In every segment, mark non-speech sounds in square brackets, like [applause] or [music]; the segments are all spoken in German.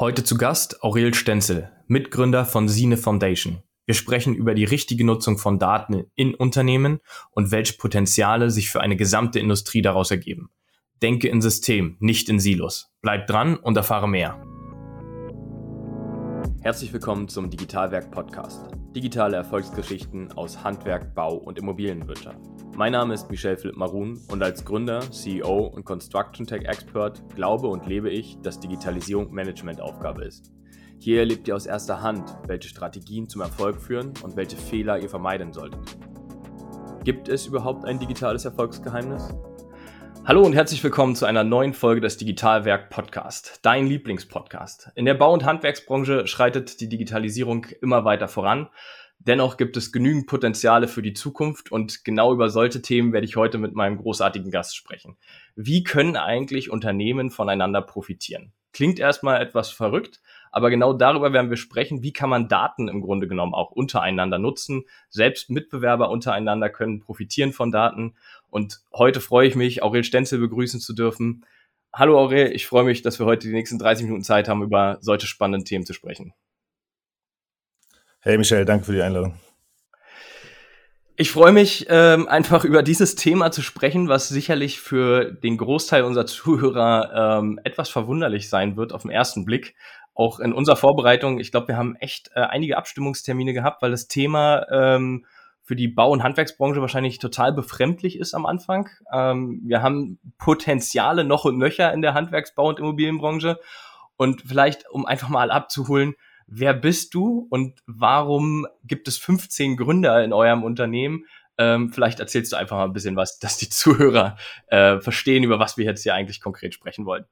Heute zu Gast Aurel Stenzel, Mitgründer von Sine Foundation. Wir sprechen über die richtige Nutzung von Daten in Unternehmen und welche Potenziale sich für eine gesamte Industrie daraus ergeben. Denke in System, nicht in Silos. Bleib dran und erfahre mehr. Herzlich willkommen zum Digitalwerk Podcast. Digitale Erfolgsgeschichten aus Handwerk, Bau und Immobilienwirtschaft. Mein Name ist Michel Philipp Marun und als Gründer, CEO und Construction Tech Expert glaube und lebe ich, dass Digitalisierung Managementaufgabe ist. Hier erlebt ihr aus erster Hand, welche Strategien zum Erfolg führen und welche Fehler ihr vermeiden solltet. Gibt es überhaupt ein digitales Erfolgsgeheimnis? Hallo und herzlich willkommen zu einer neuen Folge des Digitalwerk Podcast, dein Lieblingspodcast. In der Bau- und Handwerksbranche schreitet die Digitalisierung immer weiter voran Dennoch gibt es genügend Potenziale für die Zukunft und genau über solche Themen werde ich heute mit meinem großartigen Gast sprechen. Wie können eigentlich Unternehmen voneinander profitieren? Klingt erstmal etwas verrückt, aber genau darüber werden wir sprechen, wie kann man Daten im Grunde genommen auch untereinander nutzen. Selbst Mitbewerber untereinander können profitieren von Daten. Und heute freue ich mich, Aurel Stenzel begrüßen zu dürfen. Hallo Aurel, ich freue mich, dass wir heute die nächsten 30 Minuten Zeit haben, über solche spannenden Themen zu sprechen. Hey Michelle, danke für die Einladung. Ich freue mich ähm, einfach über dieses Thema zu sprechen, was sicherlich für den Großteil unserer Zuhörer ähm, etwas verwunderlich sein wird auf den ersten Blick. Auch in unserer Vorbereitung, ich glaube, wir haben echt äh, einige Abstimmungstermine gehabt, weil das Thema ähm, für die Bau- und Handwerksbranche wahrscheinlich total befremdlich ist am Anfang. Ähm, wir haben Potenziale noch und nöcher in der Handwerksbau- und Immobilienbranche. Und vielleicht, um einfach mal abzuholen, wer bist du und warum gibt es 15 Gründer in eurem Unternehmen? Ähm, vielleicht erzählst du einfach mal ein bisschen was, dass die Zuhörer äh, verstehen, über was wir jetzt hier eigentlich konkret sprechen wollen.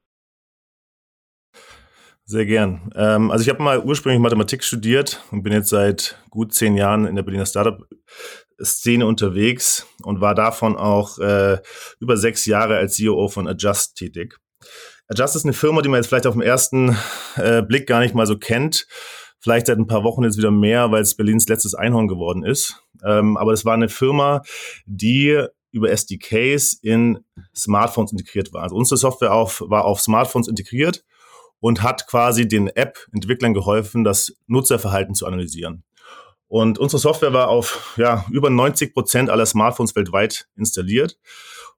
Sehr gern. Ähm, also ich habe mal ursprünglich Mathematik studiert und bin jetzt seit gut zehn Jahren in der Berliner Startup-Szene unterwegs und war davon auch äh, über sechs Jahre als CEO von Adjust tätig. Adjust ist eine Firma, die man jetzt vielleicht auf den ersten äh, Blick gar nicht mal so kennt. Vielleicht seit ein paar Wochen jetzt wieder mehr, weil es Berlins letztes Einhorn geworden ist. Ähm, aber es war eine Firma, die über SDKs in Smartphones integriert war. Also unsere Software auf, war auf Smartphones integriert und hat quasi den App-Entwicklern geholfen, das Nutzerverhalten zu analysieren. Und unsere Software war auf ja, über 90 Prozent aller Smartphones weltweit installiert.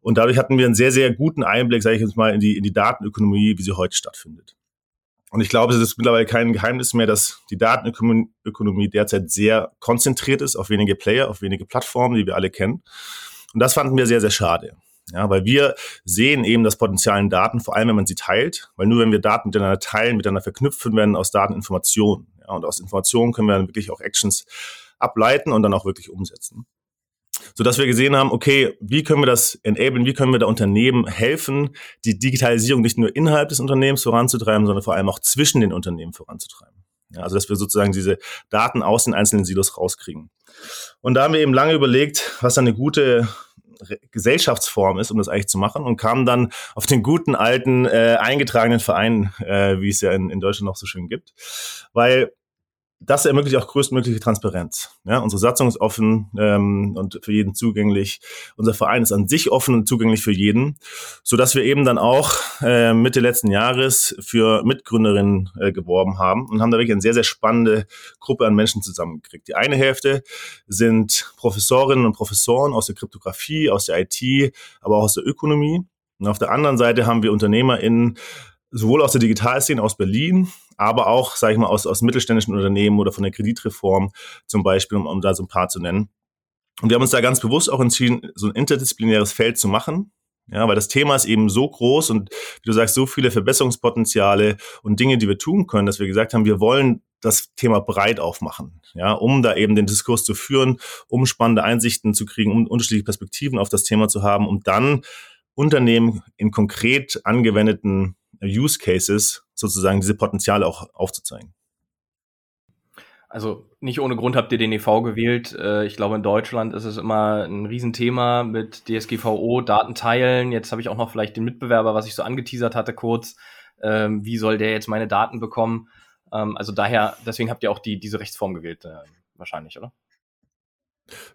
Und dadurch hatten wir einen sehr, sehr guten Einblick, sage ich jetzt mal, in die, in die Datenökonomie, wie sie heute stattfindet. Und ich glaube, es ist mittlerweile kein Geheimnis mehr, dass die Datenökonomie derzeit sehr konzentriert ist auf wenige Player, auf wenige Plattformen, die wir alle kennen. Und das fanden wir sehr, sehr schade. Ja, weil wir sehen eben das Potenzial in Daten, vor allem wenn man sie teilt, weil nur wenn wir Daten miteinander teilen, miteinander verknüpfen, werden aus Daten Informationen. Ja, und aus Informationen können wir dann wirklich auch Actions ableiten und dann auch wirklich umsetzen so dass wir gesehen haben, okay, wie können wir das enablen, wie können wir da Unternehmen helfen, die Digitalisierung nicht nur innerhalb des Unternehmens voranzutreiben, sondern vor allem auch zwischen den Unternehmen voranzutreiben. Ja, also dass wir sozusagen diese Daten aus den einzelnen Silos rauskriegen. Und da haben wir eben lange überlegt, was eine gute Gesellschaftsform ist, um das eigentlich zu machen und kamen dann auf den guten alten äh, eingetragenen Verein, äh, wie es ja in, in Deutschland noch so schön gibt, weil das ermöglicht auch größtmögliche Transparenz. Ja, unsere Satzung ist offen ähm, und für jeden zugänglich. Unser Verein ist an sich offen und zugänglich für jeden, so dass wir eben dann auch äh, Mitte letzten Jahres für Mitgründerinnen äh, geworben haben und haben da wirklich eine sehr sehr spannende Gruppe an Menschen zusammengekriegt. Die eine Hälfte sind Professorinnen und Professoren aus der Kryptographie, aus der IT, aber auch aus der Ökonomie. Und auf der anderen Seite haben wir UnternehmerInnen sowohl aus der Digitalszene aus Berlin, aber auch, sage ich mal, aus, aus mittelständischen Unternehmen oder von der Kreditreform zum Beispiel, um, um da so ein paar zu nennen. Und wir haben uns da ganz bewusst auch entschieden, so ein interdisziplinäres Feld zu machen. Ja, weil das Thema ist eben so groß und wie du sagst, so viele Verbesserungspotenziale und Dinge, die wir tun können, dass wir gesagt haben, wir wollen das Thema breit aufmachen, ja, um da eben den Diskurs zu führen, um spannende Einsichten zu kriegen, um unterschiedliche Perspektiven auf das Thema zu haben, um dann Unternehmen in konkret angewendeten Use Cases sozusagen diese Potenziale auch aufzuzeigen. Also nicht ohne Grund habt ihr den EV gewählt. Äh, ich glaube, in Deutschland ist es immer ein Riesenthema mit DSGVO, Daten teilen. Jetzt habe ich auch noch vielleicht den Mitbewerber, was ich so angeteasert hatte kurz. Ähm, wie soll der jetzt meine Daten bekommen? Ähm, also daher, deswegen habt ihr auch die, diese Rechtsform gewählt, äh, wahrscheinlich, oder?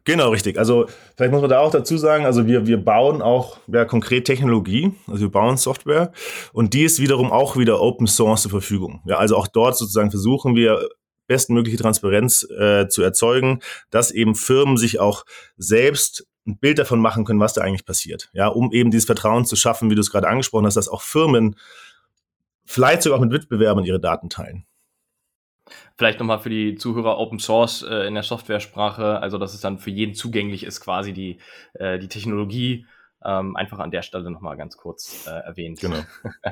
Genau, richtig. Also vielleicht muss man da auch dazu sagen, also wir, wir bauen auch ja, konkret Technologie, also wir bauen Software und die ist wiederum auch wieder Open Source zur Verfügung. Ja, also auch dort sozusagen versuchen wir bestmögliche Transparenz äh, zu erzeugen, dass eben Firmen sich auch selbst ein Bild davon machen können, was da eigentlich passiert. Ja, um eben dieses Vertrauen zu schaffen, wie du es gerade angesprochen hast, dass auch Firmen vielleicht sogar auch mit Wettbewerbern ihre Daten teilen. Vielleicht nochmal für die Zuhörer Open Source äh, in der Softwaresprache, also dass es dann für jeden zugänglich ist, quasi die, äh, die Technologie. Ähm, einfach an der Stelle nochmal ganz kurz äh, erwähnt. Genau.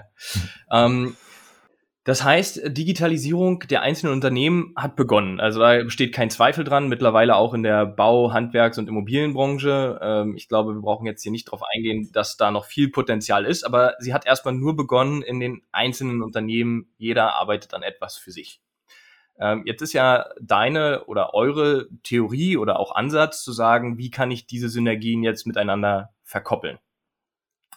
[laughs] ähm, das heißt, Digitalisierung der einzelnen Unternehmen hat begonnen. Also da besteht kein Zweifel dran. Mittlerweile auch in der Bau-, Handwerks- und Immobilienbranche. Ähm, ich glaube, wir brauchen jetzt hier nicht darauf eingehen, dass da noch viel Potenzial ist. Aber sie hat erstmal nur begonnen in den einzelnen Unternehmen. Jeder arbeitet an etwas für sich. Ähm, jetzt ist ja deine oder eure Theorie oder auch Ansatz zu sagen, wie kann ich diese Synergien jetzt miteinander verkoppeln?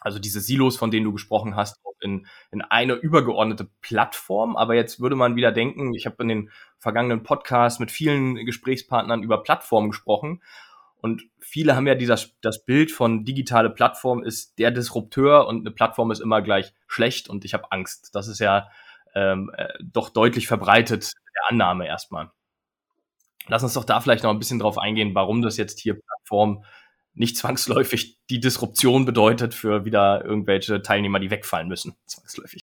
Also diese Silos, von denen du gesprochen hast, in, in eine übergeordnete Plattform. Aber jetzt würde man wieder denken, ich habe in den vergangenen Podcasts mit vielen Gesprächspartnern über Plattformen gesprochen. Und viele haben ja dieses, das Bild von digitale Plattform ist der Disrupteur und eine Plattform ist immer gleich schlecht und ich habe Angst. Das ist ja ähm, äh, doch deutlich verbreitet der Annahme erstmal. Lass uns doch da vielleicht noch ein bisschen drauf eingehen, warum das jetzt hier Plattform nicht zwangsläufig die Disruption bedeutet für wieder irgendwelche Teilnehmer, die wegfallen müssen, zwangsläufig.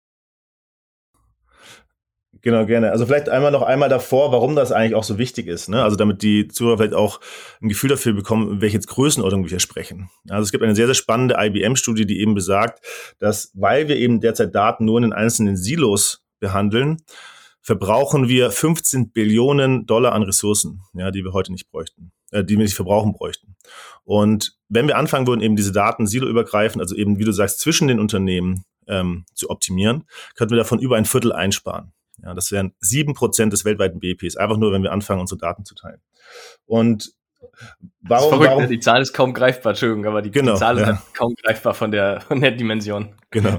Genau, gerne. Also vielleicht einmal noch einmal davor, warum das eigentlich auch so wichtig ist. Ne? Also damit die Zuhörer vielleicht auch ein Gefühl dafür bekommen, welche Größenordnung wir hier sprechen. Also es gibt eine sehr, sehr spannende IBM-Studie, die eben besagt, dass weil wir eben derzeit Daten nur in den einzelnen Silos behandeln, verbrauchen wir 15 Billionen Dollar an Ressourcen, ja, die wir heute nicht bräuchten, äh, die wir nicht verbrauchen bräuchten. Und wenn wir anfangen würden, eben diese Daten siloübergreifend, also eben, wie du sagst, zwischen den Unternehmen ähm, zu optimieren, könnten wir davon über ein Viertel einsparen. Ja, das wären sieben Prozent des weltweiten BIPs, einfach nur, wenn wir anfangen, unsere Daten zu teilen. Und warum, verrückt, warum? Ne? Die Zahl ist kaum greifbar, Entschuldigung, aber die, genau, die Zahl ja. ist kaum greifbar von der, von der Dimension. Genau.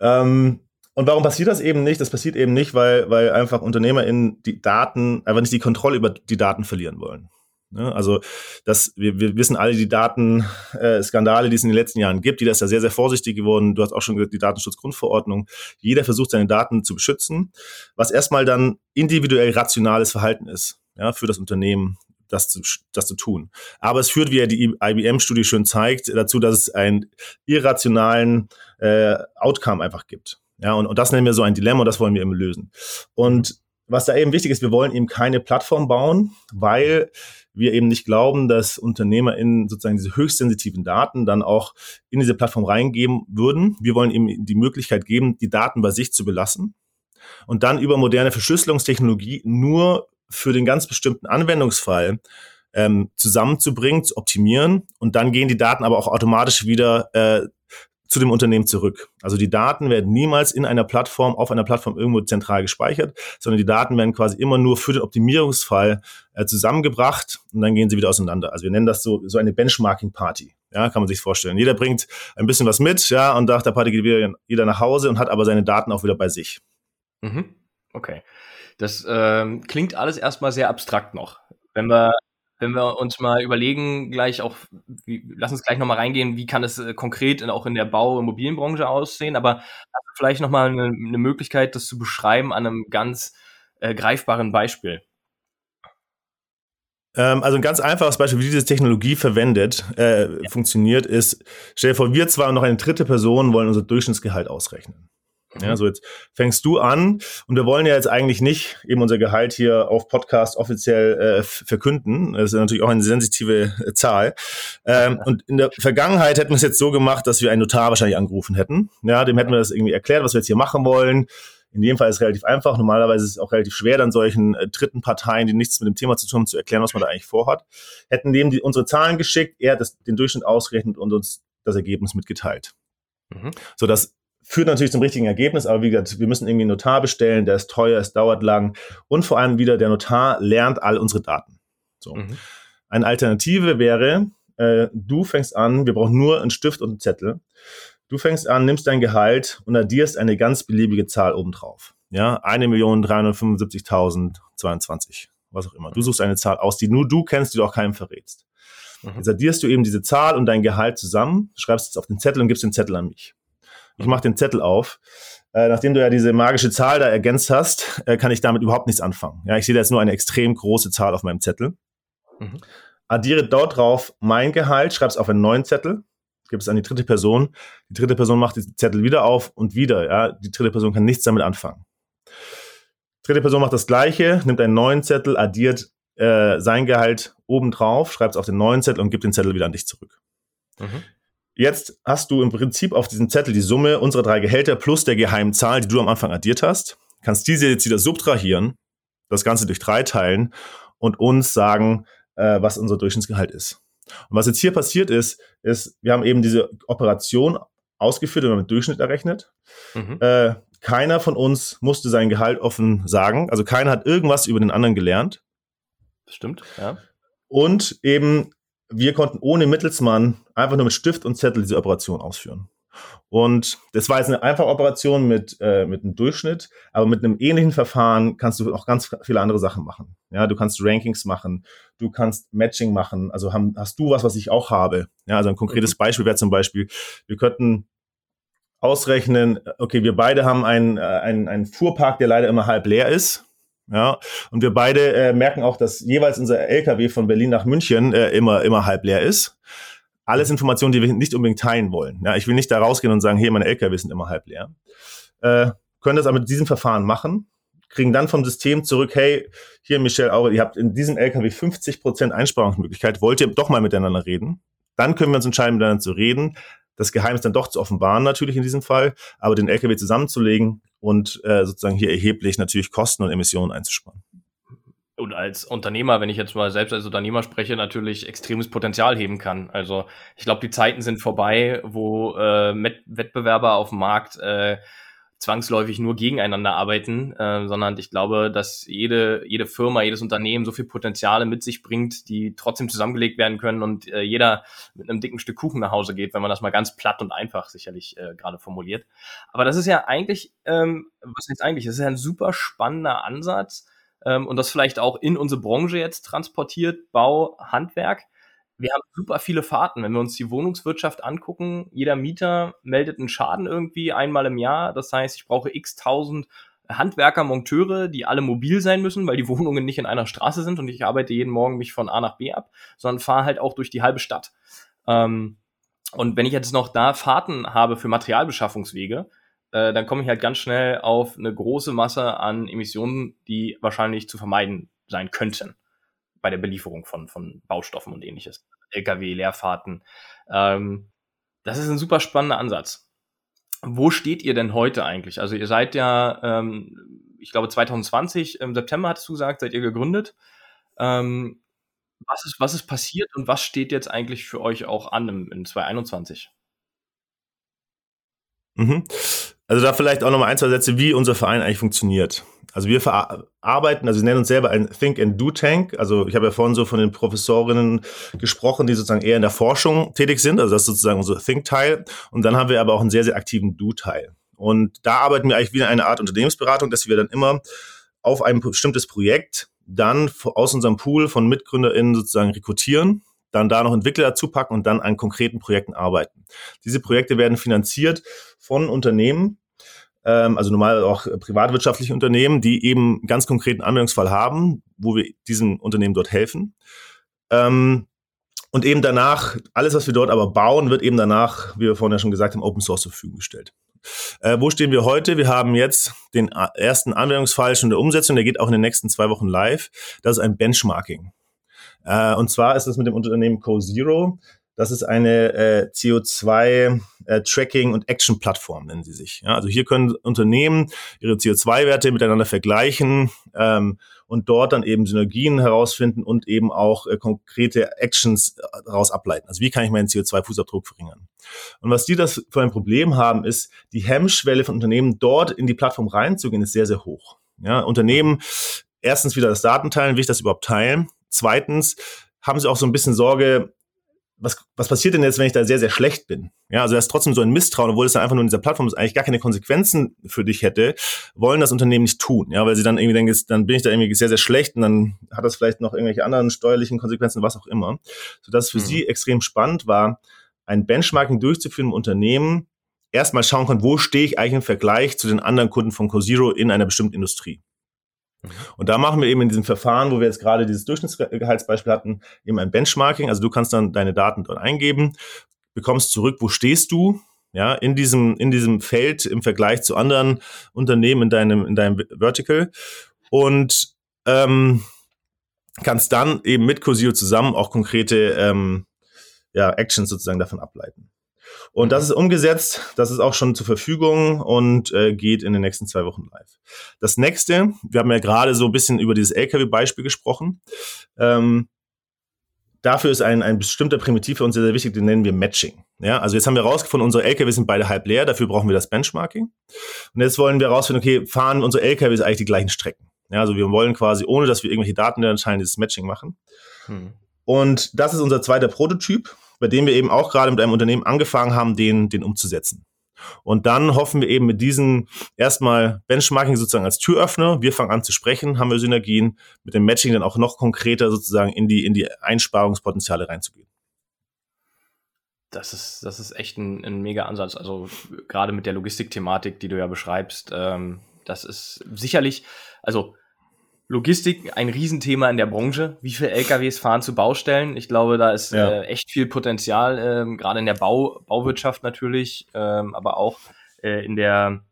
Ähm, und warum passiert das eben nicht? Das passiert eben nicht, weil, weil einfach UnternehmerInnen die Daten, einfach nicht die Kontrolle über die Daten verlieren wollen. Ne? Also das, wir, wir wissen alle die Datenskandale, äh, die es in den letzten Jahren gibt. Jeder ist da sehr, sehr vorsichtig geworden. Du hast auch schon gesagt, die Datenschutzgrundverordnung. Jeder versucht, seine Daten zu beschützen, was erstmal dann individuell rationales Verhalten ist ja, für das Unternehmen, das zu, das zu tun. Aber es führt, wie ja die IBM-Studie schön zeigt, dazu, dass es einen irrationalen äh, Outcome einfach gibt. Ja, und, und das nennen wir so ein Dilemma und das wollen wir eben lösen. Und was da eben wichtig ist, wir wollen eben keine Plattform bauen, weil wir eben nicht glauben, dass Unternehmer in sozusagen diese höchstsensitiven Daten dann auch in diese Plattform reingeben würden. Wir wollen eben die Möglichkeit geben, die Daten bei sich zu belassen und dann über moderne Verschlüsselungstechnologie nur für den ganz bestimmten Anwendungsfall ähm, zusammenzubringen, zu optimieren und dann gehen die Daten aber auch automatisch wieder äh, zu dem Unternehmen zurück. Also die Daten werden niemals in einer Plattform, auf einer Plattform irgendwo zentral gespeichert, sondern die Daten werden quasi immer nur für den Optimierungsfall äh, zusammengebracht und dann gehen sie wieder auseinander. Also wir nennen das so, so eine Benchmarking-Party. Ja, kann man sich vorstellen. Jeder bringt ein bisschen was mit, ja, und nach der Party geht wieder jeder nach Hause und hat aber seine Daten auch wieder bei sich. Mhm. Okay. Das ähm, klingt alles erstmal sehr abstrakt noch. Wenn wir wenn wir uns mal überlegen, gleich auch, wie, lass uns gleich nochmal reingehen, wie kann es äh, konkret in, auch in der Bau- und Immobilienbranche aussehen, aber vielleicht nochmal eine, eine Möglichkeit, das zu beschreiben an einem ganz äh, greifbaren Beispiel. Ähm, also ein ganz einfaches Beispiel, wie diese Technologie verwendet, äh, ja. funktioniert, ist, stell dir vor, wir zwei und noch eine dritte Person wollen unser Durchschnittsgehalt ausrechnen. Ja, so jetzt fängst du an und wir wollen ja jetzt eigentlich nicht eben unser Gehalt hier auf Podcast offiziell äh, verkünden. Das ist natürlich auch eine sensitive äh, Zahl. Ähm, [laughs] und in der Vergangenheit hätten wir es jetzt so gemacht, dass wir einen Notar wahrscheinlich angerufen hätten. Ja, dem hätten wir das irgendwie erklärt, was wir jetzt hier machen wollen. In dem Fall ist es relativ einfach. Normalerweise ist es auch relativ schwer, dann solchen äh, dritten Parteien, die nichts mit dem Thema zu tun haben, zu erklären, was man da eigentlich vorhat. Hätten dem die, unsere Zahlen geschickt, er das, den Durchschnitt ausgerechnet und uns das Ergebnis mitgeteilt. Mhm. So dass führt natürlich zum richtigen Ergebnis, aber wie gesagt, wir müssen irgendwie einen Notar bestellen, der ist teuer, es dauert lang und vor allem wieder der Notar lernt all unsere Daten. So. Mhm. Eine Alternative wäre, äh, du fängst an, wir brauchen nur einen Stift und einen Zettel. Du fängst an, nimmst dein Gehalt und addierst eine ganz beliebige Zahl obendrauf. Ja, 1.375.022 was auch immer. Du suchst eine Zahl aus, die nur du kennst, die du auch keinem verrätst. Mhm. Jetzt addierst du eben diese Zahl und dein Gehalt zusammen, schreibst es auf den Zettel und gibst den Zettel an mich. Ich mache den Zettel auf. Äh, nachdem du ja diese magische Zahl da ergänzt hast, äh, kann ich damit überhaupt nichts anfangen. Ja, ich sehe da jetzt nur eine extrem große Zahl auf meinem Zettel. Mhm. Addiere dort drauf mein Gehalt, schreib's auf einen neuen Zettel, gib es an die dritte Person. Die dritte Person macht diesen Zettel wieder auf und wieder. Ja, die dritte Person kann nichts damit anfangen. Dritte Person macht das Gleiche, nimmt einen neuen Zettel, addiert äh, sein Gehalt obendrauf, schreibt es auf den neuen Zettel und gibt den Zettel wieder an dich zurück. Mhm. Jetzt hast du im Prinzip auf diesem Zettel die Summe unserer drei Gehälter plus der geheimen Zahl, die du am Anfang addiert hast. Kannst diese jetzt wieder subtrahieren, das Ganze durch drei teilen und uns sagen, äh, was unser Durchschnittsgehalt ist. Und was jetzt hier passiert ist, ist, wir haben eben diese Operation ausgeführt und mit Durchschnitt errechnet. Mhm. Äh, keiner von uns musste sein Gehalt offen sagen. Also keiner hat irgendwas über den anderen gelernt. Stimmt, ja. Und eben wir konnten ohne Mittelsmann einfach nur mit Stift und Zettel diese Operation ausführen. Und das war jetzt eine einfache Operation mit, äh, mit einem Durchschnitt, aber mit einem ähnlichen Verfahren kannst du auch ganz viele andere Sachen machen. Ja, du kannst Rankings machen, du kannst Matching machen. Also haben, hast du was, was ich auch habe. Ja, also ein konkretes mhm. Beispiel wäre zum Beispiel, wir könnten ausrechnen, okay, wir beide haben einen, äh, einen, einen Fuhrpark, der leider immer halb leer ist. Ja, und wir beide äh, merken auch, dass jeweils unser LKW von Berlin nach München äh, immer, immer halb leer ist. Alles Informationen, die wir nicht unbedingt teilen wollen. Ja, ich will nicht da rausgehen und sagen, hey, meine LKW sind immer halb leer. Äh, können das aber mit diesem Verfahren machen, kriegen dann vom System zurück, hey, hier Michelle Aure, ihr habt in diesem LKW 50 Prozent Einsparungsmöglichkeit, wollt ihr doch mal miteinander reden? Dann können wir uns entscheiden, miteinander zu reden das Geheimnis dann doch zu offenbaren, natürlich in diesem Fall, aber den LKW zusammenzulegen und äh, sozusagen hier erheblich natürlich Kosten und Emissionen einzusparen. Und als Unternehmer, wenn ich jetzt mal selbst als Unternehmer spreche, natürlich extremes Potenzial heben kann. Also ich glaube, die Zeiten sind vorbei, wo äh, Wettbewerber auf dem Markt äh, zwangsläufig nur gegeneinander arbeiten, äh, sondern ich glaube, dass jede, jede Firma, jedes Unternehmen so viel Potenziale mit sich bringt, die trotzdem zusammengelegt werden können und äh, jeder mit einem dicken Stück Kuchen nach Hause geht, wenn man das mal ganz platt und einfach sicherlich äh, gerade formuliert. Aber das ist ja eigentlich, ähm, was heißt eigentlich, das ist ja ein super spannender Ansatz ähm, und das vielleicht auch in unsere Branche jetzt transportiert, Bau, Handwerk wir haben super viele Fahrten. Wenn wir uns die Wohnungswirtschaft angucken, jeder Mieter meldet einen Schaden irgendwie einmal im Jahr. Das heißt, ich brauche x tausend Handwerker, Monteure, die alle mobil sein müssen, weil die [laughs] Wohnungen nicht in einer Straße sind und ich arbeite jeden Morgen mich von A nach B ab, sondern fahre halt auch durch die halbe Stadt. Ähm, und wenn ich jetzt noch da Fahrten habe für Materialbeschaffungswege, äh, dann komme ich halt ganz schnell auf eine große Masse an Emissionen, die wahrscheinlich zu vermeiden sein könnten bei der Belieferung von, von Baustoffen und ähnliches. LKW, Leerfahrten. Ähm, das ist ein super spannender Ansatz. Wo steht ihr denn heute eigentlich? Also ihr seid ja, ähm, ich glaube 2020, im September hattest du gesagt, seid ihr gegründet. Ähm, was, ist, was ist passiert und was steht jetzt eigentlich für euch auch an im, in 2021? Mhm. Also da vielleicht auch nochmal ein, zwei Sätze, wie unser Verein eigentlich funktioniert. Also wir verarbeiten, also wir nennen uns selber ein Think and Do Tank. Also ich habe ja vorhin so von den Professorinnen gesprochen, die sozusagen eher in der Forschung tätig sind. Also das ist sozusagen unser Think-Teil. Und dann haben wir aber auch einen sehr, sehr aktiven Do-Teil. Und da arbeiten wir eigentlich wie eine Art Unternehmensberatung, dass wir dann immer auf ein bestimmtes Projekt dann aus unserem Pool von MitgründerInnen sozusagen rekrutieren dann da noch Entwickler dazu packen und dann an konkreten Projekten arbeiten. Diese Projekte werden finanziert von Unternehmen, ähm, also normal auch privatwirtschaftliche Unternehmen, die eben ganz konkreten Anwendungsfall haben, wo wir diesen Unternehmen dort helfen. Ähm, und eben danach, alles, was wir dort aber bauen, wird eben danach, wie wir vorhin ja schon gesagt haben, Open Source zur Verfügung gestellt. Äh, wo stehen wir heute? Wir haben jetzt den ersten Anwendungsfall schon der Umsetzung, der geht auch in den nächsten zwei Wochen live. Das ist ein Benchmarking. Äh, und zwar ist das mit dem Unternehmen CoZero. Das ist eine äh, CO2-Tracking- äh, und Action-Plattform, nennen sie sich. Ja, also hier können Unternehmen ihre CO2-Werte miteinander vergleichen ähm, und dort dann eben Synergien herausfinden und eben auch äh, konkrete Actions äh, daraus ableiten. Also wie kann ich meinen CO2-Fußabdruck verringern? Und was die das für ein Problem haben, ist, die Hemmschwelle von Unternehmen dort in die Plattform reinzugehen, ist sehr, sehr hoch. Ja, Unternehmen erstens wieder das Datenteilen, will ich das überhaupt teilen? Zweitens haben sie auch so ein bisschen Sorge, was, was passiert denn jetzt, wenn ich da sehr, sehr schlecht bin? Ja, also da ist trotzdem so ein Misstrauen, obwohl es dann einfach nur in dieser Plattform ist, eigentlich gar keine Konsequenzen für dich hätte, wollen das Unternehmen nicht tun. Ja, weil sie dann irgendwie denken, dann bin ich da irgendwie sehr, sehr schlecht und dann hat das vielleicht noch irgendwelche anderen steuerlichen Konsequenzen, was auch immer. Sodass für mhm. sie extrem spannend war, ein Benchmarking durchzuführen im Unternehmen, erstmal schauen kann, wo stehe ich eigentlich im Vergleich zu den anderen Kunden von CoZero in einer bestimmten Industrie. Mhm. Und da machen wir eben in diesem Verfahren, wo wir jetzt gerade dieses Durchschnittsgehaltsbeispiel hatten, eben ein Benchmarking. Also du kannst dann deine Daten dort eingeben, bekommst zurück, wo stehst du, ja, in diesem, in diesem Feld im Vergleich zu anderen Unternehmen in deinem, in deinem Vertical und ähm, kannst dann eben mit Cosio zusammen auch konkrete ähm, ja, Actions sozusagen davon ableiten. Und das ist umgesetzt, das ist auch schon zur Verfügung und äh, geht in den nächsten zwei Wochen live. Das nächste, wir haben ja gerade so ein bisschen über dieses LKW-Beispiel gesprochen. Ähm, dafür ist ein, ein bestimmter Primitiv für uns sehr, sehr wichtig, den nennen wir Matching. Ja, also jetzt haben wir herausgefunden, unsere LKW sind beide halb leer, dafür brauchen wir das Benchmarking. Und jetzt wollen wir herausfinden, okay, fahren unsere LKWs eigentlich die gleichen Strecken? Ja, also wir wollen quasi, ohne dass wir irgendwelche Daten entscheiden, dieses Matching machen. Hm. Und das ist unser zweiter Prototyp bei dem wir eben auch gerade mit einem Unternehmen angefangen haben, den, den umzusetzen. Und dann hoffen wir eben mit diesem erstmal Benchmarking sozusagen als Türöffner, wir fangen an zu sprechen, haben wir Synergien, mit dem Matching dann auch noch konkreter sozusagen in die, in die Einsparungspotenziale reinzugehen. Das ist, das ist echt ein, ein mega Ansatz. Also gerade mit der Logistikthematik, die du ja beschreibst, ähm, das ist sicherlich, also Logistik ein Riesenthema in der Branche. Wie viele LKWs fahren zu Baustellen? Ich glaube, da ist ja. äh, echt viel Potenzial, ähm, gerade in der Bau, Bauwirtschaft natürlich, ähm, aber auch äh, in der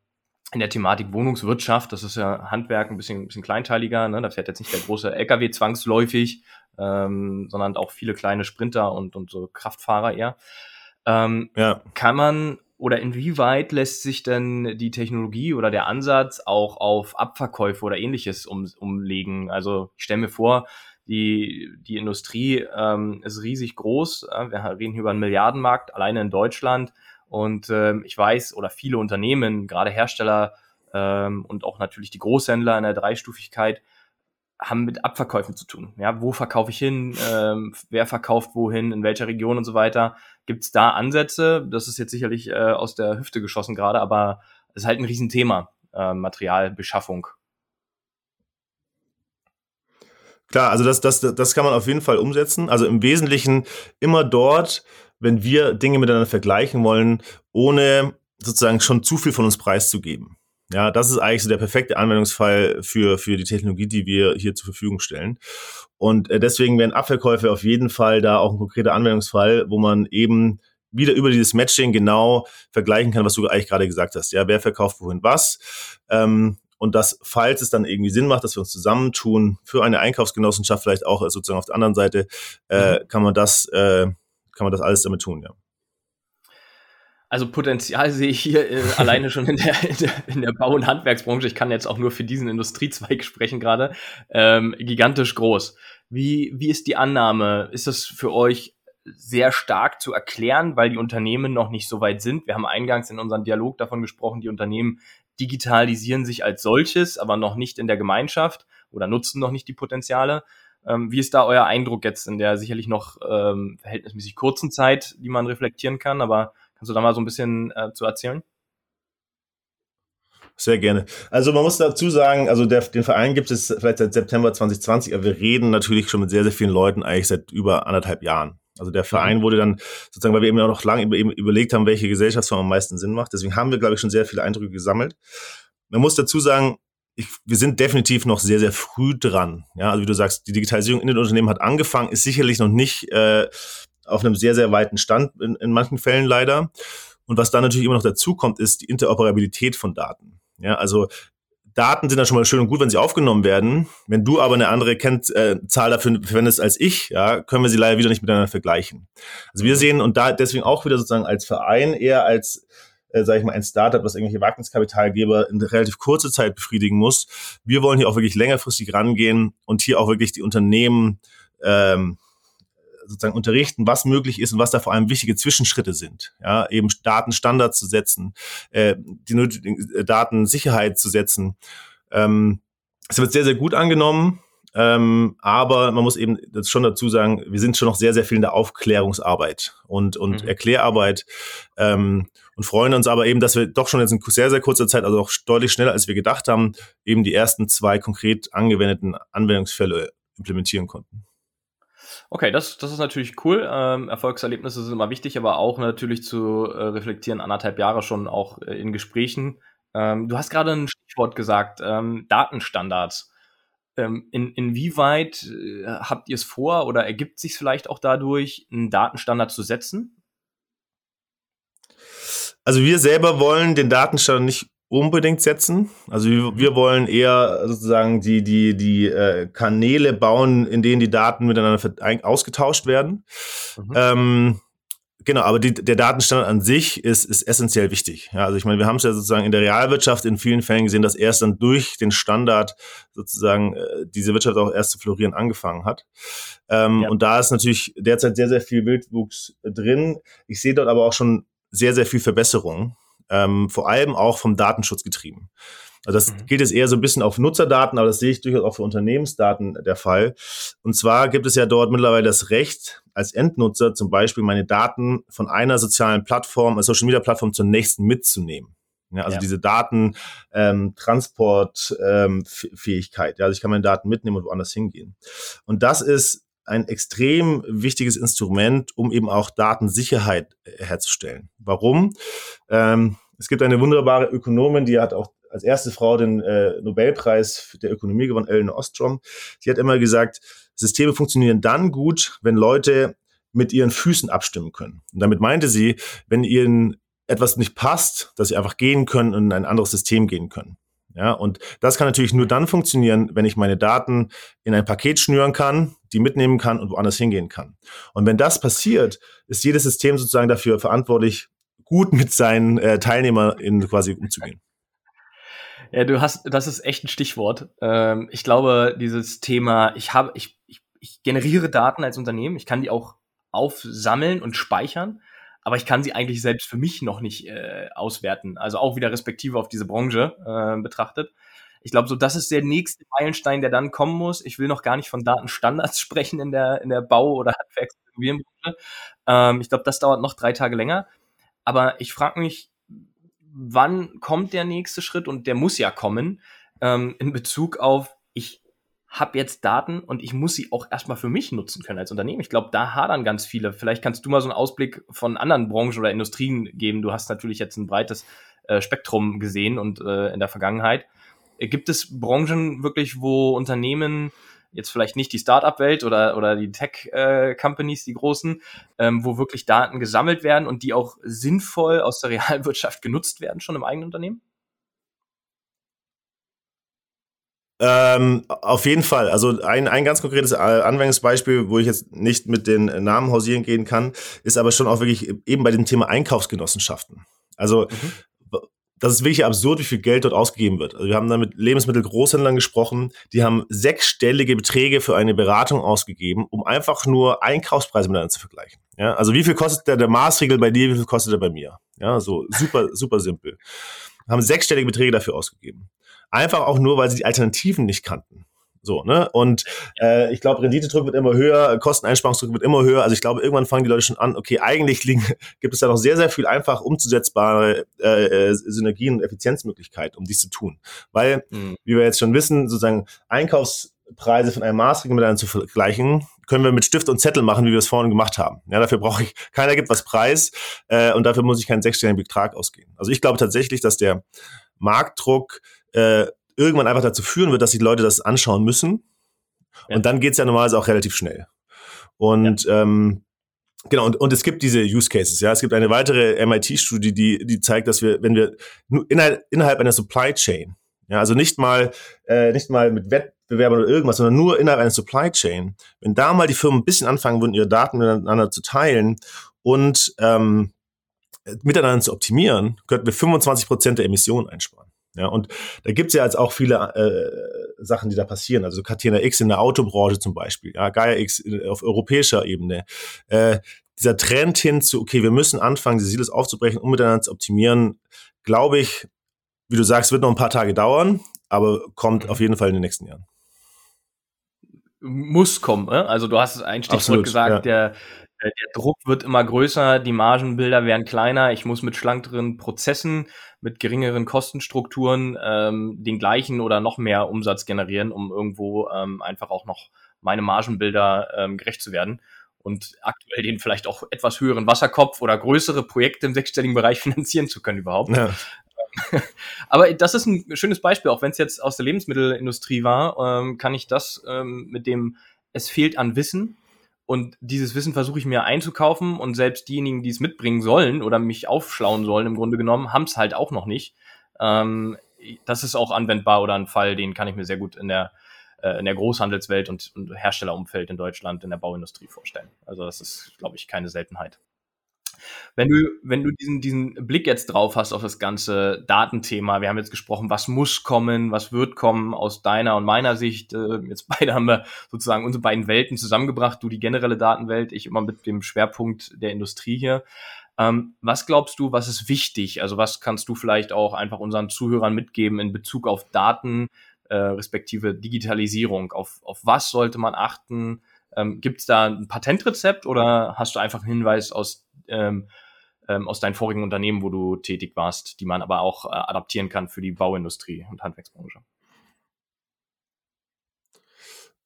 in der Thematik Wohnungswirtschaft. Das ist ja Handwerk ein bisschen, ein bisschen kleinteiliger. Ne? Da fährt jetzt nicht der große LKW zwangsläufig, ähm, sondern auch viele kleine Sprinter und, und so Kraftfahrer eher. Ähm, ja. Kann man oder inwieweit lässt sich denn die Technologie oder der Ansatz auch auf Abverkäufe oder ähnliches um, umlegen? Also ich stelle mir vor, die, die Industrie ähm, ist riesig groß. Wir reden hier über einen Milliardenmarkt alleine in Deutschland. Und ähm, ich weiß, oder viele Unternehmen, gerade Hersteller ähm, und auch natürlich die Großhändler in der Dreistufigkeit, haben mit Abverkäufen zu tun. Ja, wo verkaufe ich hin? Ähm, wer verkauft wohin? In welcher Region und so weiter? Gibt es da Ansätze? Das ist jetzt sicherlich äh, aus der Hüfte geschossen gerade, aber es ist halt ein Riesenthema, äh, Materialbeschaffung. Klar, also das, das, das kann man auf jeden Fall umsetzen. Also im Wesentlichen immer dort, wenn wir Dinge miteinander vergleichen wollen, ohne sozusagen schon zu viel von uns preiszugeben. Ja, das ist eigentlich so der perfekte Anwendungsfall für, für die Technologie, die wir hier zur Verfügung stellen. Und äh, deswegen wären Abverkäufe auf jeden Fall da auch ein konkreter Anwendungsfall, wo man eben wieder über dieses Matching genau vergleichen kann, was du eigentlich gerade gesagt hast. Ja, wer verkauft wohin was? Ähm, und das, falls es dann irgendwie Sinn macht, dass wir uns zusammentun für eine Einkaufsgenossenschaft, vielleicht auch sozusagen auf der anderen Seite, äh, mhm. kann man das, äh, kann man das alles damit tun, ja. Also Potenzial sehe ich hier äh, [laughs] alleine schon in der, in der, in, der, Bau- und Handwerksbranche. Ich kann jetzt auch nur für diesen Industriezweig sprechen gerade. Ähm, gigantisch groß. Wie, wie ist die Annahme? Ist das für euch sehr stark zu erklären, weil die Unternehmen noch nicht so weit sind? Wir haben eingangs in unserem Dialog davon gesprochen, die Unternehmen digitalisieren sich als solches, aber noch nicht in der Gemeinschaft oder nutzen noch nicht die Potenziale. Ähm, wie ist da euer Eindruck jetzt in der sicherlich noch ähm, verhältnismäßig kurzen Zeit, die man reflektieren kann, aber Kannst du da mal so ein bisschen äh, zu erzählen? Sehr gerne. Also man muss dazu sagen, also der, den Verein gibt es vielleicht seit September 2020, aber wir reden natürlich schon mit sehr, sehr vielen Leuten eigentlich seit über anderthalb Jahren. Also der Verein mhm. wurde dann sozusagen, weil wir eben auch noch lange überlegt haben, welche Gesellschaftsform am meisten Sinn macht. Deswegen haben wir, glaube ich, schon sehr viele Eindrücke gesammelt. Man muss dazu sagen, ich, wir sind definitiv noch sehr, sehr früh dran. Ja, also wie du sagst, die Digitalisierung in den Unternehmen hat angefangen, ist sicherlich noch nicht äh, auf einem sehr, sehr weiten Stand in, in manchen Fällen leider. Und was dann natürlich immer noch dazu kommt, ist die Interoperabilität von Daten. Ja, also Daten sind ja schon mal schön und gut, wenn sie aufgenommen werden. Wenn du aber eine andere Kennt, äh, dafür verwendest als ich, ja, können wir sie leider wieder nicht miteinander vergleichen. Also wir sehen und da deswegen auch wieder sozusagen als Verein eher als äh, sage ich mal, ein Startup, was irgendwelche Wagniskapitalgeber in relativ kurzer Zeit befriedigen muss. Wir wollen hier auch wirklich längerfristig rangehen und hier auch wirklich die Unternehmen ähm, sozusagen unterrichten, was möglich ist und was da vor allem wichtige Zwischenschritte sind. Ja, eben Datenstandards zu setzen, äh, die nötigen äh, Datensicherheit zu setzen. Ähm, es wird sehr, sehr gut angenommen. Ähm, aber man muss eben schon dazu sagen, wir sind schon noch sehr, sehr viel in der Aufklärungsarbeit und, und mhm. Erklärarbeit ähm, und freuen uns aber eben, dass wir doch schon jetzt in sehr, sehr kurzer Zeit, also auch deutlich schneller als wir gedacht haben, eben die ersten zwei konkret angewendeten Anwendungsfälle implementieren konnten. Okay, das, das ist natürlich cool. Ähm, Erfolgserlebnisse sind immer wichtig, aber auch natürlich zu äh, reflektieren, anderthalb Jahre schon auch äh, in Gesprächen. Ähm, du hast gerade ein Stichwort gesagt, ähm, Datenstandards. Ähm, in, inwieweit äh, habt ihr es vor oder ergibt sich vielleicht auch dadurch, einen Datenstandard zu setzen? Also wir selber wollen den Datenstandard nicht unbedingt setzen. Also wir, wir wollen eher sozusagen die, die, die äh, Kanäle bauen, in denen die Daten miteinander ausgetauscht werden. Mhm. Ähm, Genau, aber die, der Datenstandard an sich ist, ist essentiell wichtig. Ja, also ich meine, wir haben es ja sozusagen in der Realwirtschaft in vielen Fällen gesehen, dass erst dann durch den Standard sozusagen äh, diese Wirtschaft auch erst zu florieren angefangen hat. Ähm, ja. Und da ist natürlich derzeit sehr, sehr viel Wildwuchs drin. Ich sehe dort aber auch schon sehr, sehr viel Verbesserung ähm, vor allem auch vom Datenschutz getrieben. Also das mhm. gilt jetzt eher so ein bisschen auf Nutzerdaten, aber das sehe ich durchaus auch für Unternehmensdaten der Fall. Und zwar gibt es ja dort mittlerweile das Recht, als Endnutzer zum Beispiel meine Daten von einer sozialen Plattform, als Social Media Plattform zur nächsten mitzunehmen. Ja, also ja. diese Daten, ähm. Ähm, ja, also ich kann meine Daten mitnehmen und woanders hingehen. Und das ist ein extrem wichtiges Instrument, um eben auch Datensicherheit äh, herzustellen. Warum? Ähm, es gibt eine wunderbare Ökonomin, die hat auch als erste Frau den äh, Nobelpreis der Ökonomie gewonnen, Ellen Ostrom. Sie hat immer gesagt, Systeme funktionieren dann gut, wenn Leute mit ihren Füßen abstimmen können. Und damit meinte sie, wenn ihnen etwas nicht passt, dass sie einfach gehen können und in ein anderes System gehen können. Ja, und das kann natürlich nur dann funktionieren, wenn ich meine Daten in ein Paket schnüren kann, die mitnehmen kann und woanders hingehen kann. Und wenn das passiert, ist jedes System sozusagen dafür verantwortlich, gut mit seinen äh, TeilnehmerInnen quasi umzugehen. Ja, du hast, das ist echt ein Stichwort. Ähm, ich glaube, dieses Thema, ich habe, ich, ich, ich generiere Daten als Unternehmen, ich kann die auch aufsammeln und speichern aber ich kann sie eigentlich selbst für mich noch nicht äh, auswerten. Also auch wieder respektive auf diese Branche äh, betrachtet. Ich glaube, so das ist der nächste Meilenstein, der dann kommen muss. Ich will noch gar nicht von Datenstandards [laughs] sprechen in der in der Bau- oder Handwerksimmobilienbranche. Ähm, ich glaube, das dauert noch drei Tage länger. Aber ich frage mich, wann kommt der nächste Schritt? Und der muss ja kommen ähm, in Bezug auf ich habe jetzt Daten und ich muss sie auch erstmal für mich nutzen können als Unternehmen. Ich glaube, da hadern ganz viele. Vielleicht kannst du mal so einen Ausblick von anderen Branchen oder Industrien geben. Du hast natürlich jetzt ein breites äh, Spektrum gesehen und äh, in der Vergangenheit. Äh, gibt es Branchen wirklich, wo Unternehmen jetzt vielleicht nicht die Startup-Welt oder, oder die Tech-Companies, die großen, ähm, wo wirklich Daten gesammelt werden und die auch sinnvoll aus der [laughs] Realwirtschaft genutzt werden, schon im eigenen Unternehmen? Ähm, auf jeden Fall. Also ein, ein ganz konkretes äh, Anwendungsbeispiel, wo ich jetzt nicht mit den Namen hausieren gehen kann, ist aber schon auch wirklich eben bei dem Thema Einkaufsgenossenschaften. Also mhm. Das ist wirklich absurd, wie viel Geld dort ausgegeben wird. Also wir haben da mit Lebensmittelgroßhändlern gesprochen, die haben sechsstellige Beträge für eine Beratung ausgegeben, um einfach nur Einkaufspreise miteinander zu vergleichen. Ja, also wie viel kostet der, der Maßregel bei dir, wie viel kostet er bei mir? Ja, so super, [laughs] super simpel. Haben sechsstellige Beträge dafür ausgegeben. Einfach auch nur, weil sie die Alternativen nicht kannten. So, ne? Und äh, ich glaube, Renditedruck wird immer höher, Kosteneinsparungsdruck wird immer höher. Also ich glaube, irgendwann fangen die Leute schon an, okay, eigentlich liegen, [laughs] gibt es da noch sehr, sehr viel einfach umzusetzbare äh, äh, Synergien und Effizienzmöglichkeiten, um dies zu tun. Weil, mhm. wie wir jetzt schon wissen, sozusagen Einkaufspreise von einem Maßregel miteinander zu vergleichen, können wir mit Stift und Zettel machen, wie wir es vorhin gemacht haben. Ja, dafür brauche ich, [laughs] keiner gibt was preis äh, und dafür muss ich keinen sechsstelligen Betrag ausgehen. Also ich glaube tatsächlich, dass der Marktdruck äh, irgendwann einfach dazu führen wird, dass die Leute das anschauen müssen. Ja. Und dann geht's ja normalerweise auch relativ schnell. Und ja. ähm, Genau, und, und es gibt diese Use Cases, ja. Es gibt eine weitere MIT-Studie, die, die zeigt, dass wir, wenn wir nur innerhalb, innerhalb einer Supply Chain, ja, also nicht mal, äh, nicht mal mit Wettbewerbern oder irgendwas, sondern nur innerhalb einer Supply Chain, wenn da mal die Firmen ein bisschen anfangen würden, ihre Daten miteinander zu teilen und ähm, miteinander zu optimieren, könnten wir 25 Prozent der Emissionen einsparen. Ja, und da gibt's ja jetzt auch viele äh, Sachen, die da passieren. Also Catena X in der Autobranche zum Beispiel, ja, Gaia X auf europäischer Ebene. Äh, dieser Trend hin zu, okay, wir müssen anfangen, diese Silos aufzubrechen, um miteinander zu optimieren, glaube ich, wie du sagst, wird noch ein paar Tage dauern, aber kommt mhm. auf jeden Fall in den nächsten Jahren. muss kommen. Ne? Also du hast ein Stichwort Absolut, gesagt, ja. der, der Druck wird immer größer, die Margenbilder werden kleiner, ich muss mit schlankeren Prozessen, mit geringeren Kostenstrukturen ähm, den gleichen oder noch mehr Umsatz generieren, um irgendwo ähm, einfach auch noch meine Margenbilder ähm, gerecht zu werden und aktuell den vielleicht auch etwas höheren Wasserkopf oder größere Projekte im sechsstelligen Bereich [laughs] finanzieren zu können überhaupt. Ja. [laughs] Aber das ist ein schönes Beispiel, auch wenn es jetzt aus der Lebensmittelindustrie war, ähm, kann ich das ähm, mit dem, es fehlt an Wissen und dieses Wissen versuche ich mir einzukaufen und selbst diejenigen, die es mitbringen sollen oder mich aufschlauen sollen, im Grunde genommen, haben es halt auch noch nicht. Ähm, das ist auch anwendbar oder ein Fall, den kann ich mir sehr gut in der, äh, in der Großhandelswelt und, und Herstellerumfeld in Deutschland in der Bauindustrie vorstellen. Also das ist, glaube ich, keine Seltenheit. Wenn du, wenn du diesen, diesen Blick jetzt drauf hast auf das ganze Datenthema, wir haben jetzt gesprochen, was muss kommen, was wird kommen aus deiner und meiner Sicht. Äh, jetzt [laughs] beide haben wir sozusagen unsere beiden Welten zusammengebracht, du die generelle Datenwelt, ich immer mit dem Schwerpunkt der Industrie hier. Ähm, was glaubst du, was ist wichtig? Also was kannst du vielleicht auch einfach unseren Zuhörern mitgeben in Bezug auf Daten, äh, respektive Digitalisierung? Auf, auf was sollte man achten? Ähm, Gibt es da ein Patentrezept oder hast du einfach einen Hinweis aus ähm, ähm, aus deinen vorigen Unternehmen, wo du tätig warst, die man aber auch äh, adaptieren kann für die Bauindustrie und Handwerksbranche?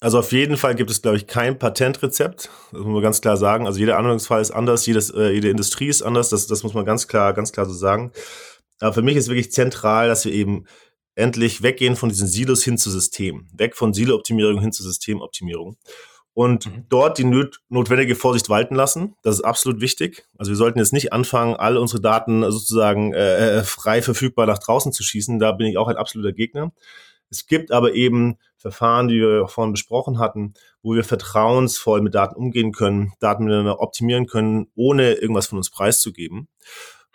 Also auf jeden Fall gibt es, glaube ich, kein Patentrezept. Das muss man ganz klar sagen. Also jeder Anwendungsfall ist anders, jedes, äh, jede Industrie ist anders. Das, das muss man ganz klar, ganz klar so sagen. Aber für mich ist wirklich zentral, dass wir eben endlich weggehen von diesen Silos hin zu System. Weg von Silo-Optimierung hin zu Systemoptimierung und mhm. dort die notwendige Vorsicht walten lassen. Das ist absolut wichtig. Also wir sollten jetzt nicht anfangen, all unsere Daten sozusagen äh, äh, frei verfügbar nach draußen zu schießen. Da bin ich auch ein absoluter Gegner. Es gibt aber eben Verfahren, die wir vorhin besprochen hatten, wo wir vertrauensvoll mit Daten umgehen können, Daten miteinander optimieren können, ohne irgendwas von uns preiszugeben.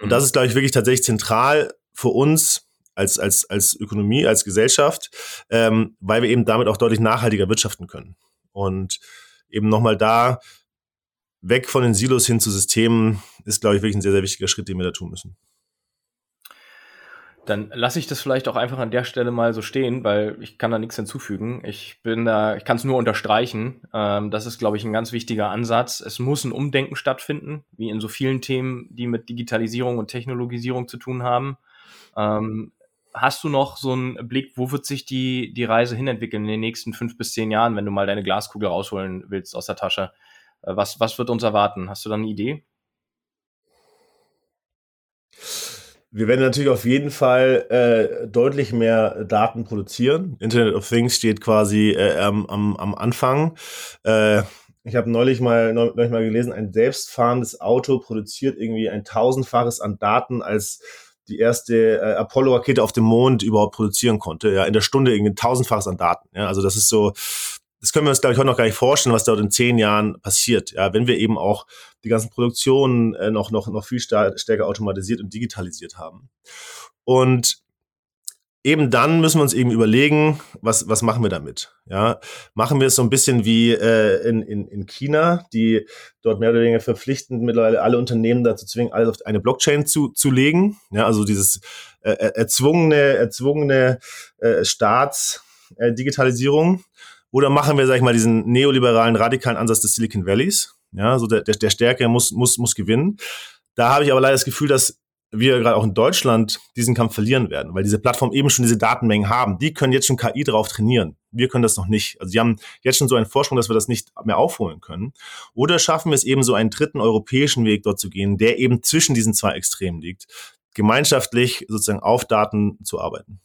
Und das mhm. ist, glaube ich, wirklich tatsächlich zentral für uns als, als, als Ökonomie, als Gesellschaft, ähm, weil wir eben damit auch deutlich nachhaltiger wirtschaften können. Und eben nochmal da weg von den Silos hin zu Systemen ist, glaube ich, wirklich ein sehr, sehr wichtiger Schritt, den wir da tun müssen. Dann lasse ich das vielleicht auch einfach an der Stelle mal so stehen, weil ich kann da nichts hinzufügen. Ich bin da, ich kann es nur unterstreichen. Ähm, das ist, glaube ich, ein ganz wichtiger Ansatz. Es muss ein Umdenken stattfinden, wie in so vielen Themen, die mit Digitalisierung und Technologisierung zu tun haben. Ähm, hast du noch so einen Blick, wo wird sich die, die Reise hinentwickeln in den nächsten fünf bis zehn Jahren, wenn du mal deine Glaskugel rausholen willst aus der Tasche? Äh, was, was wird uns erwarten? Hast du da eine Idee? Wir werden natürlich auf jeden Fall äh, deutlich mehr Daten produzieren. Internet of Things steht quasi äh, am, am Anfang. Äh, ich habe neulich mal neulich mal gelesen, ein selbstfahrendes Auto produziert irgendwie ein tausendfaches an Daten als die erste äh, Apollo-Rakete auf dem Mond überhaupt produzieren konnte. Ja, in der Stunde irgendwie tausendfaches an Daten. Ja, also das ist so, das können wir uns, glaube ich, heute noch gar nicht vorstellen, was dort in zehn Jahren passiert. Ja, wenn wir eben auch die ganzen Produktionen äh, noch, noch, noch viel stärker automatisiert und digitalisiert haben. Und eben dann müssen wir uns eben überlegen, was, was machen wir damit? Ja, machen wir es so ein bisschen wie äh, in, in, in China, die dort mehr oder weniger verpflichtend mittlerweile alle Unternehmen dazu zwingen, alles auf eine Blockchain zu, zu legen. Ja, also dieses äh, erzwungene, erzwungene äh, Staatsdigitalisierung. Äh, Oder machen wir, sag ich mal, diesen neoliberalen, radikalen Ansatz des Silicon Valleys. Ja, so der, der, der Stärke muss, muss, muss gewinnen. Da habe ich aber leider das Gefühl, dass wir gerade auch in Deutschland diesen Kampf verlieren werden, weil diese Plattformen eben schon diese Datenmengen haben. Die können jetzt schon KI drauf trainieren. Wir können das noch nicht. Also die haben jetzt schon so einen Vorsprung, dass wir das nicht mehr aufholen können. Oder schaffen wir es eben so einen dritten europäischen Weg dort zu gehen, der eben zwischen diesen zwei Extremen liegt, gemeinschaftlich sozusagen auf Daten zu arbeiten.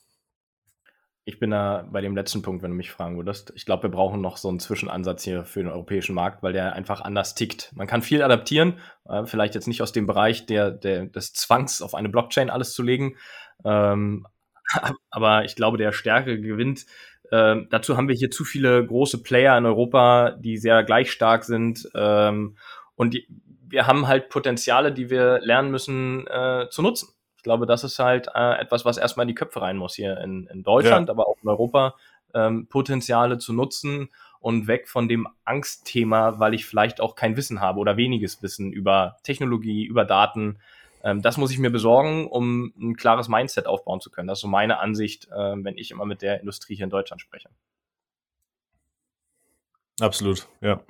Ich bin da bei dem letzten Punkt, wenn du mich fragen würdest. Ich glaube, wir brauchen noch so einen Zwischenansatz hier für den europäischen Markt, weil der einfach anders tickt. Man kann viel adaptieren, äh, vielleicht jetzt nicht aus dem Bereich der, der, des Zwangs auf eine Blockchain alles zu legen. Ähm, [laughs] aber ich glaube, der Stärke gewinnt. Ähm, dazu haben wir hier zu viele große Player in Europa, die sehr gleich stark sind. Ähm, und die, wir haben halt Potenziale, die wir lernen müssen äh, zu nutzen. Ich glaube, das ist halt äh, etwas, was erstmal in die Köpfe rein muss hier in, in Deutschland, ja. aber auch in Europa, ähm, Potenziale zu nutzen und weg von dem Angstthema, weil ich vielleicht auch kein Wissen habe oder weniges Wissen über Technologie, über Daten. Ähm, das muss ich mir besorgen, um ein klares Mindset aufbauen zu können. Das ist so meine Ansicht, äh, wenn ich immer mit der Industrie hier in Deutschland spreche. Absolut, ja.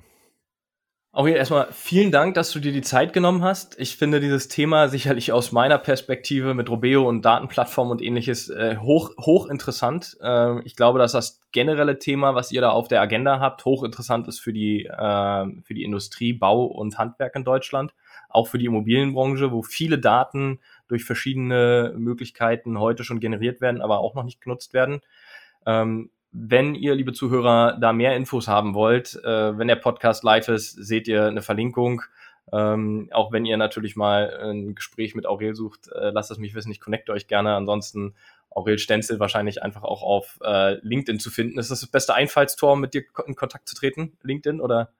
Hier erstmal vielen Dank, dass du dir die Zeit genommen hast. Ich finde dieses Thema sicherlich aus meiner Perspektive mit Robeo und Datenplattformen und ähnliches äh, hoch, hoch interessant. Äh, ich glaube, dass das generelle Thema, was ihr da auf der Agenda habt, hochinteressant ist für die, äh, für die Industrie, Bau und Handwerk in Deutschland, auch für die Immobilienbranche, wo viele Daten durch verschiedene Möglichkeiten heute schon generiert werden, aber auch noch nicht genutzt werden. Ähm, wenn ihr, liebe Zuhörer, da mehr Infos haben wollt, äh, wenn der Podcast live ist, seht ihr eine Verlinkung. Ähm, auch wenn ihr natürlich mal ein Gespräch mit Aurel sucht, äh, lasst es mich wissen. Ich connecte euch gerne. Ansonsten Aurel Stenzel wahrscheinlich einfach auch auf äh, LinkedIn zu finden. Ist das das beste Einfallstor, mit dir in Kontakt zu treten? LinkedIn oder?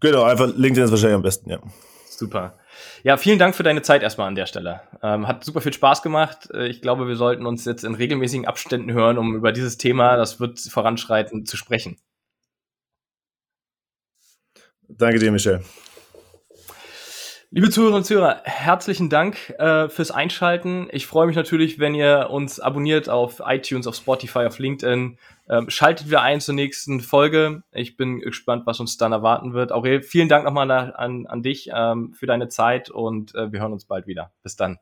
Genau, einfach LinkedIn ist wahrscheinlich am besten, ja. Super. Ja, vielen Dank für deine Zeit erstmal an der Stelle. Ähm, hat super viel Spaß gemacht. Äh, ich glaube, wir sollten uns jetzt in regelmäßigen Abständen hören, um über dieses Thema, das wird voranschreiten, zu sprechen. Danke dir, Michel. Liebe Zuhörerinnen und Zuhörer, herzlichen Dank äh, fürs Einschalten. Ich freue mich natürlich, wenn ihr uns abonniert auf iTunes, auf Spotify, auf LinkedIn. Ähm, schaltet wieder ein zur nächsten Folge. Ich bin gespannt, was uns dann erwarten wird. Aurel, vielen Dank nochmal an, an dich ähm, für deine Zeit und äh, wir hören uns bald wieder. Bis dann.